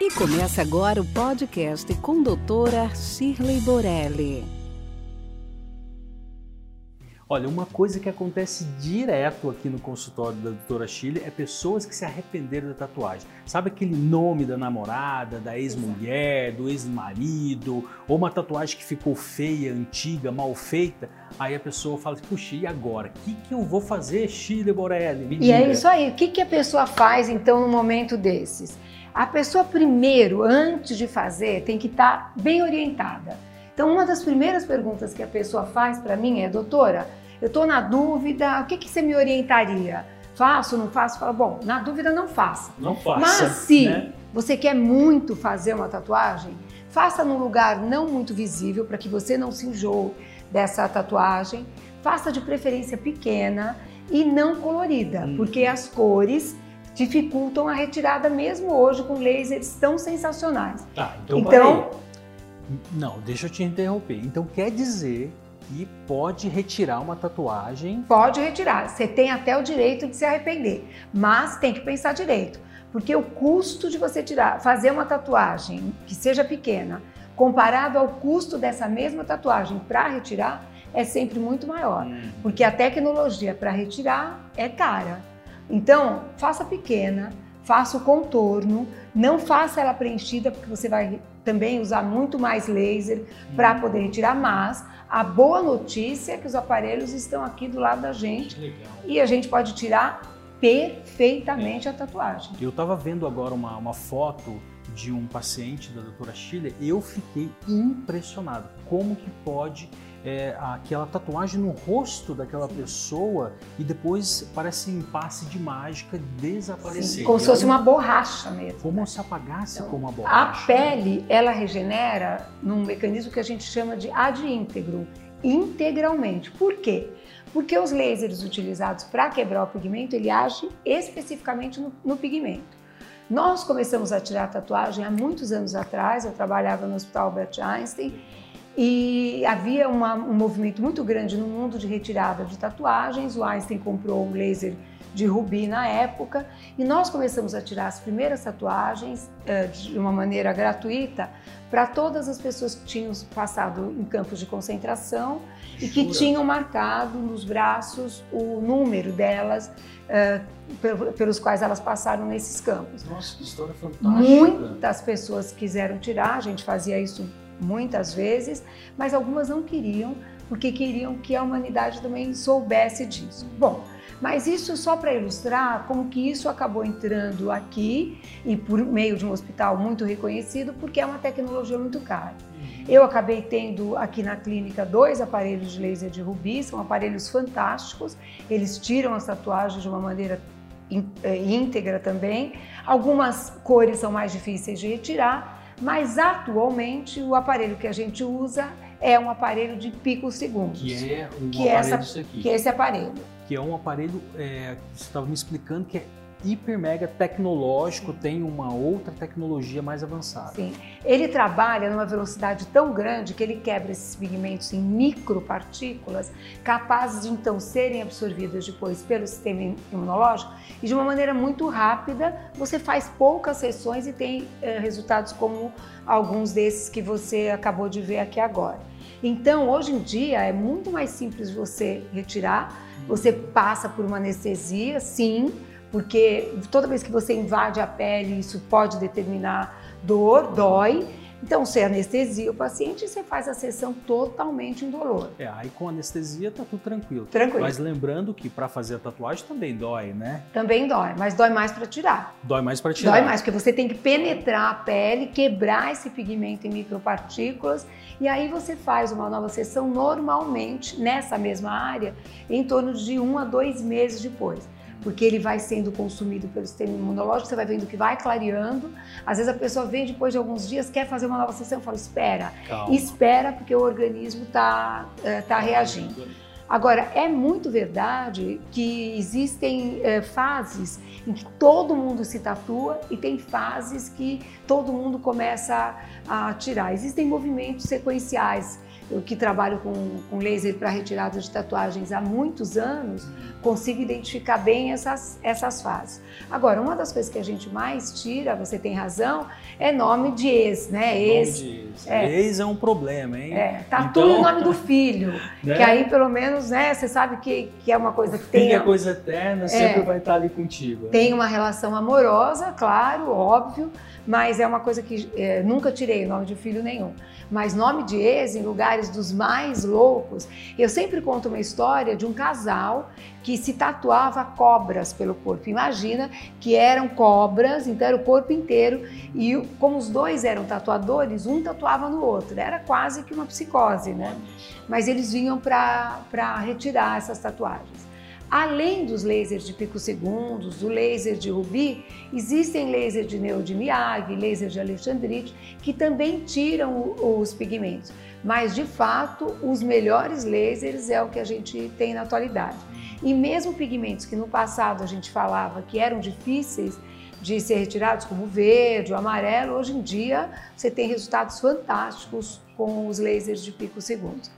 E começa agora o podcast com doutora Shirley Borelli. Olha, uma coisa que acontece direto aqui no consultório da doutora Shirley é pessoas que se arrependeram da tatuagem. Sabe aquele nome da namorada, da ex-mulher, do ex-marido, ou uma tatuagem que ficou feia, antiga, mal feita? Aí a pessoa fala, puxa, e agora? O que, que eu vou fazer, Shirley Borelli? Me E diga. é isso aí. O que, que a pessoa faz então no momento desses? A pessoa primeiro, antes de fazer, tem que estar bem orientada. Então, uma das primeiras perguntas que a pessoa faz para mim é, doutora, eu estou na dúvida, o que, que você me orientaria? Faço, não faço? Fala, bom, na dúvida não faça. Não faça. Mas se né? você quer muito fazer uma tatuagem, faça num lugar não muito visível para que você não se enjoe dessa tatuagem. Faça de preferência pequena e não colorida, Hum. porque as cores dificultam a retirada mesmo hoje com lasers tão sensacionais. Tá, então, Então-. Não, deixa eu te interromper. Então quer dizer que pode retirar uma tatuagem Pode retirar, você tem até o direito de se arrepender, mas tem que pensar direito, porque o custo de você tirar, fazer uma tatuagem que seja pequena, comparado ao custo dessa mesma tatuagem para retirar, é sempre muito maior, porque a tecnologia para retirar é cara. Então, faça pequena, faça o contorno, não faça ela preenchida, porque você vai também usar muito mais laser para poder retirar, mas a boa notícia é que os aparelhos estão aqui do lado da gente e a gente pode tirar perfeitamente a tatuagem. Eu estava vendo agora uma, uma foto de um paciente da doutora Chile e eu fiquei impressionado. Como que pode é, aquela tatuagem no rosto daquela pessoa e depois parece um passe de mágica desaparecer. Como se fosse uma borracha mesmo. Como se apagasse Então, como uma A borracha. pele, ela regenera num mecanismo que a gente chama de ad íntegro, integralmente. Por quê? Porque os lasers utilizados para quebrar o pigmento, ele age especificamente no, no pigmento. Nós começamos a tirar tatuagem há muitos anos atrás, eu trabalhava no Hospital Albert Einstein, e havia uma- um movimento muito grande no mundo de retirada de tatuagens. O Einstein comprou um laser de rubi na época e nós começamos a tirar as primeiras tatuagens eh, de uma maneira gratuita para todas as pessoas que tinham passado em campos de concentração e que Jura? tinham marcado nos braços o número delas eh, pel- pelos quais elas passaram nesses campos. Nossa, que história fantástica. Muitas pessoas quiseram tirar, a gente fazia isso muitas vezes, mas algumas não queriam, porque queriam que a humanidade também soubesse disso. Bom, mas isso só para ilustrar como que isso acabou entrando aqui e por meio de um hospital muito reconhecido, porque é uma tecnologia muito cara. Eu acabei tendo aqui na clínica dois aparelhos de laser de rubi, são aparelhos fantásticos, eles tiram as tatuagens de uma maneira eh, íntegra também. Algumas cores são mais difíceis de retirar, mas atualmente o aparelho que a gente usa é um aparelho de picosegundos, Que é um Que é aparelho essa- disso aqui. que é esse aparelho. que é um aparelho é, você estava me explicando que é hiper mega tecnológico, tem uma outra tecnologia mais avançada. Sim. Ele trabalha numa velocidade tão grande que ele quebra esses pigmentos em micropartículas, capazes de então serem absorvidas depois pelo sistema imunológico e de uma maneira muito rápida. Você faz poucas sessões e tem eh, resultados como alguns desses que você acabou de ver aqui agora. Então, hoje em dia é muito mais simples você retirar. Você passa por uma anestesia, sim, porque toda vez que você invade a pele, isso pode determinar dor, dói. Então, você anestesia o paciente e você faz a sessão totalmente indolor. É, aí com anestesia tá tudo tranquilo. Tranquilo. Mas lembrando que para fazer a tatuagem também dói, né? Também dói, mas dói mais para tirar. Dói mais para tirar. Dói mais, porque você tem que penetrar a pele, quebrar esse pigmento em micropartículas e aí você faz uma nova sessão normalmente nessa mesma área em torno de um a dois meses depois. Porque ele vai sendo consumido pelo sistema imunológico, você vai vendo que vai clareando. Às vezes a pessoa vem depois de alguns dias, quer fazer uma nova sessão, eu falo, espera. Calma. Espera, porque o organismo está tá reagindo. Agora, é muito verdade que existem é, fases em que todo mundo se tatua e tem fases que todo mundo começa a, a tirar. Existem movimentos sequenciais eu que trabalho com, com laser para retirada de tatuagens há muitos anos, consigo identificar bem essas, essas fases. Agora, uma das coisas que a gente mais tira, você tem razão, é nome de ex, né? Ex. Nome de ex. É. ex é um problema, hein? É, tatu então... o nome do filho, né? que aí pelo menos, né, você sabe que, que é uma coisa que tem... é coisa eterna, sempre é, vai estar ali contigo. Né? Tem uma relação amorosa, claro, óbvio, mas é uma coisa que é, nunca tirei nome de filho nenhum. Mas nome de ex em lugares dos mais loucos. Eu sempre conto uma história de um casal que se tatuava cobras pelo corpo. Imagina que eram cobras, então era o corpo inteiro e como os dois eram tatuadores, um tatuava no outro. Era quase que uma psicose, né? Mas eles vinham para retirar essas tatuagens. Além dos lasers de picosegundos, do laser de rubi, existem lasers de neo laser de alexandrite, que também tiram os pigmentos. Mas, de fato, os melhores lasers é o que a gente tem na atualidade. E mesmo pigmentos que no passado a gente falava que eram difíceis de ser retirados, como o verde, o amarelo, hoje em dia você tem resultados fantásticos com os lasers de picosegundos.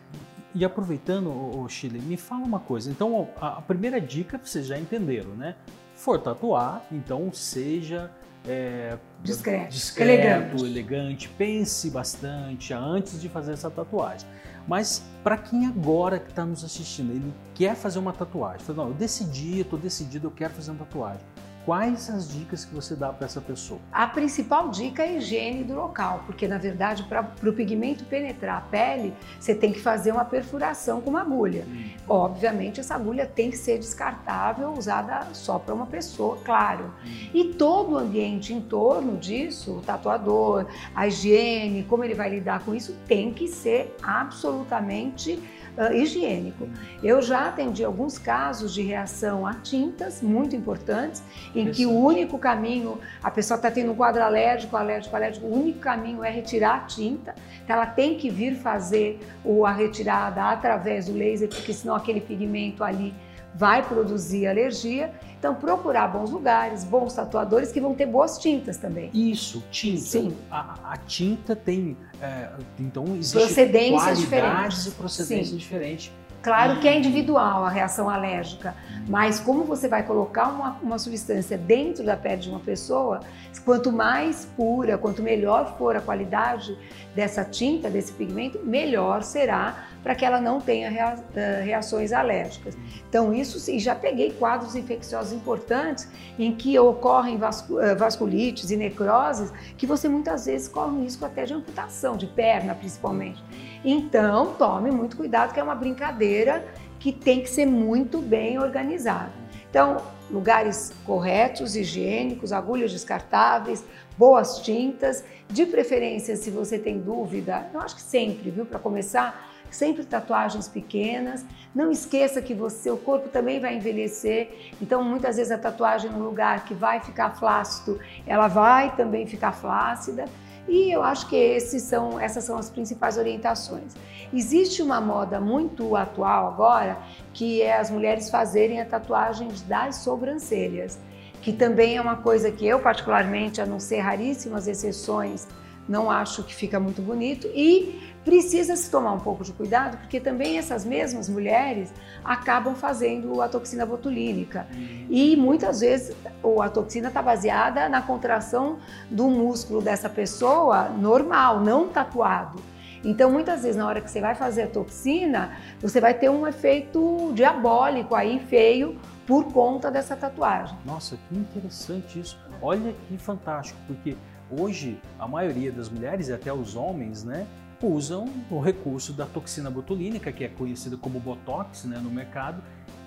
E aproveitando, o Chile, me fala uma coisa. Então, a, primeira dica vocês já entenderam, né? For tatuar, então seja é, discreto, discreto elegante. elegante. pense bastante antes de fazer essa tatuagem. Mas para quem agora que está nos assistindo, ele quer fazer uma tatuagem, fala, não, eu decidi, estou decidido, eu quero fazer uma tatuagem quais as dicas que você dá para essa pessoa? A principal dica é a higiene do local, porque na verdade para o pigmento penetrar a pele, você tem que fazer uma perfuração com uma agulha. Hum. Obviamente essa agulha tem que ser descartável, usada só para uma pessoa, claro. Hum. E todo o ambiente em torno disso, o tatuador, a higiene, como ele vai lidar com isso, tem que ser absolutamente uh, higiênico. Eu já atendi alguns casos de reação a tintas muito importantes, em que o único caminho, a pessoa está tendo um quadro alérgico, alérgico, alérgico, o único caminho é retirar a tinta, então ela tem que vir fazer a retirada através do laser, porque senão aquele pigmento ali vai produzir alergia. Então, procurar bons lugares, bons tatuadores que vão ter boas tintas também. Isso, tinta. Sim. A, a tinta tem. É, então, existe procedências diferentes. e procedências diferentes. Claro que é individual a reação alérgica, mas como você vai colocar uma, uma substância dentro da pele de uma pessoa, quanto mais pura, quanto melhor for a qualidade dessa tinta, desse pigmento, melhor será para que ela não tenha eh, reações alérgicas. Então, isso sim, já peguei quadros infecciosos importantes em que ocorrem eh, vasculites e necroses, que você muitas vezes corre um risco até de amputação, de perna principalmente. Então, tome muito cuidado, que é uma brincadeira que tem que ser muito bem organizada. Então, lugares corretos, higiênicos, agulhas descartáveis, boas tintas, de preferência, se você tem dúvida, eu acho que sempre, viu, para começar, sempre tatuagens pequenas. Não esqueça que você, seu corpo também vai envelhecer, então muitas vezes a tatuagem no lugar que vai ficar flácido, ela vai também ficar flácida. E eu acho que são, essas são as principais orientações. Existe uma moda muito atual agora, que é as mulheres fazerem a tatuagem das sobrancelhas, que também é uma coisa que eu particularmente, a não ser raríssimas exceções, não acho que fica muito bonito e precisa se tomar um pouco de cuidado, porque também essas mesmas mulheres acabam fazendo a toxina botulínica. Uhum. E muitas vezes a toxina está baseada na contração do músculo dessa pessoa normal, não tatuado. Então, muitas vezes, na hora que você vai fazer a toxina, você vai ter um efeito diabólico aí, feio, por conta dessa tatuagem. Nossa, que interessante isso. Olha que fantástico, porque hoje a maioria das mulheres e até os homens, né, usam o recurso da toxina botulínica, que é conhecida como Botox né, no mercado,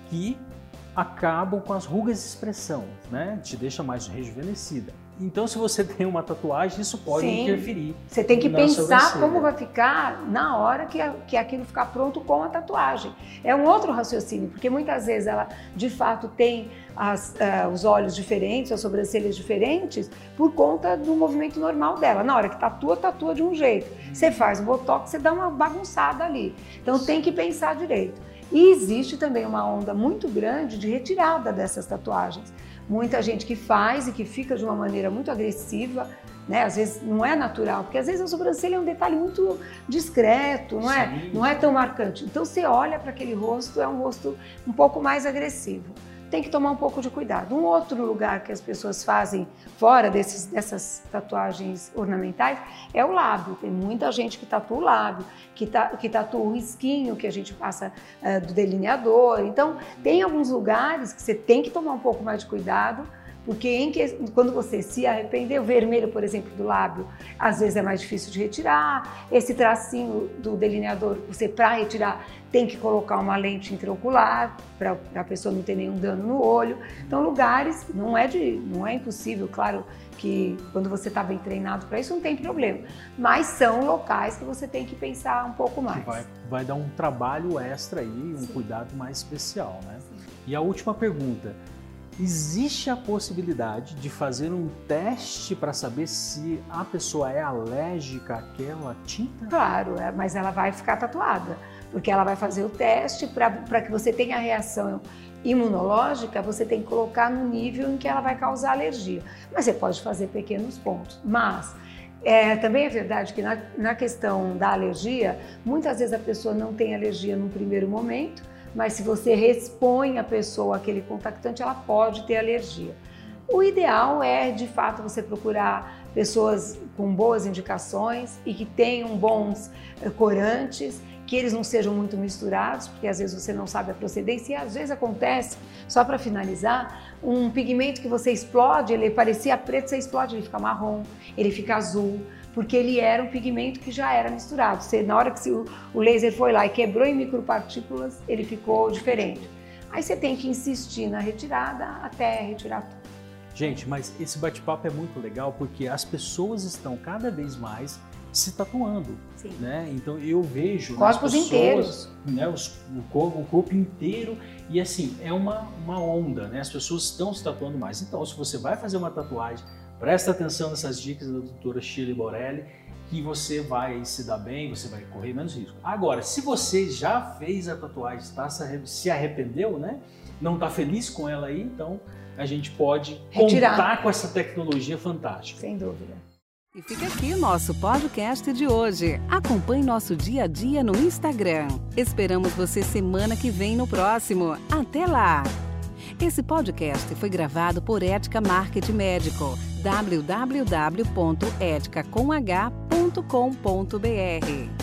que acabam com as rugas de expressão, né? Te deixa mais rejuvenescida. Então, se você tem uma tatuagem, isso pode Sim. interferir. Você tem que pensar como vai ficar na hora que, que aquilo ficar pronto com a tatuagem. É um outro raciocínio, porque muitas vezes ela de fato tem as, uh, os olhos diferentes, as sobrancelhas diferentes, por conta do movimento normal dela. Na hora que tatua, tatua de um jeito. Você faz o botox, você dá uma bagunçada ali. Então tem que pensar direito. E existe também uma onda muito grande de retirada dessas tatuagens. Muita gente que faz e que fica de uma maneira muito agressiva, né? Às vezes não é natural, porque às vezes a sobrancelha é um detalhe muito discreto, não é? Sim. Não é tão marcante. Então você olha para aquele rosto, é um rosto um pouco mais agressivo. Tem que tomar um pouco de cuidado. Um outro lugar que as pessoas fazem fora desses, dessas tatuagens ornamentais é o lábio. Tem muita gente que tatua o lábio, que, ta, que tatua o risquinho que a gente passa eh, do delineador. Então, tem alguns lugares que você tem que tomar um pouco mais de cuidado porque em que- quando você se arrepender, o vermelho, por exemplo, do lábio, às vezes é mais difícil de retirar. Esse tracinho do delineador, você para retirar tem que colocar uma lente intraocular para a pessoa não ter nenhum dano no olho. Então, lugares não é de, não é impossível, claro que quando você está bem treinado para isso não tem problema, mas são locais que você tem que pensar um pouco mais. vai, vai dar um trabalho extra aí, um cuidado mais especial, né? E a última pergunta. Existe a possibilidade de fazer um teste para saber se a pessoa é alérgica àquela tinta? Claro, é, mas ela vai ficar tatuada, porque ela vai fazer o teste para que você tenha a reação imunológica, você tem que colocar no nível em que ela vai causar alergia. Mas você pode fazer pequenos pontos. Mas é, também é verdade que na, na questão da alergia, muitas vezes a pessoa não tem alergia no primeiro momento, mas se você expõe a pessoa àquele contactante, ela pode ter alergia. O ideal é, de fato, você procurar pessoas com boas indicações e que tenham bons eh, corantes, que eles não sejam muito misturados, porque às vezes você não sabe a procedência e às vezes acontece, só para finalizar, um pigmento que você explode, ele parecia preto, você explode, ele fica marrom, ele fica azul, porque ele era um pigmento que já era misturado. Você, na hora que o o laser foi lá e quebrou em micropartículas, ele ficou diferente. Aí você tem que insistir na retirada até retirar tudo. Gente, mas esse bate-papo é muito legal porque as pessoas estão cada vez mais se tatuando, Sim. né? Então eu vejo Corpos pessoas, inteiros. né, os- o, corpo, o corpo inteiro e assim é uma, uma onda, né? As pessoas estão se tatuando mais. Então, se você vai fazer uma tatuagem, presta atenção nessas dicas da doutora Shirley Borelli, que você vai se dar bem, você vai correr menos risco. Agora, se você já fez a tatuagem, está se arre- se arrependeu, né? Não está feliz com ela aí, então a gente pode Retirar. contar com essa tecnologia fantástica. Sem dúvida. E fica aqui o nosso podcast de hoje. Acompanhe nosso dia a dia no Instagram. Esperamos você semana que vem no próximo. Até lá! Esse podcast foi gravado por Ética Marketing Médico. www.eticacomh.com.br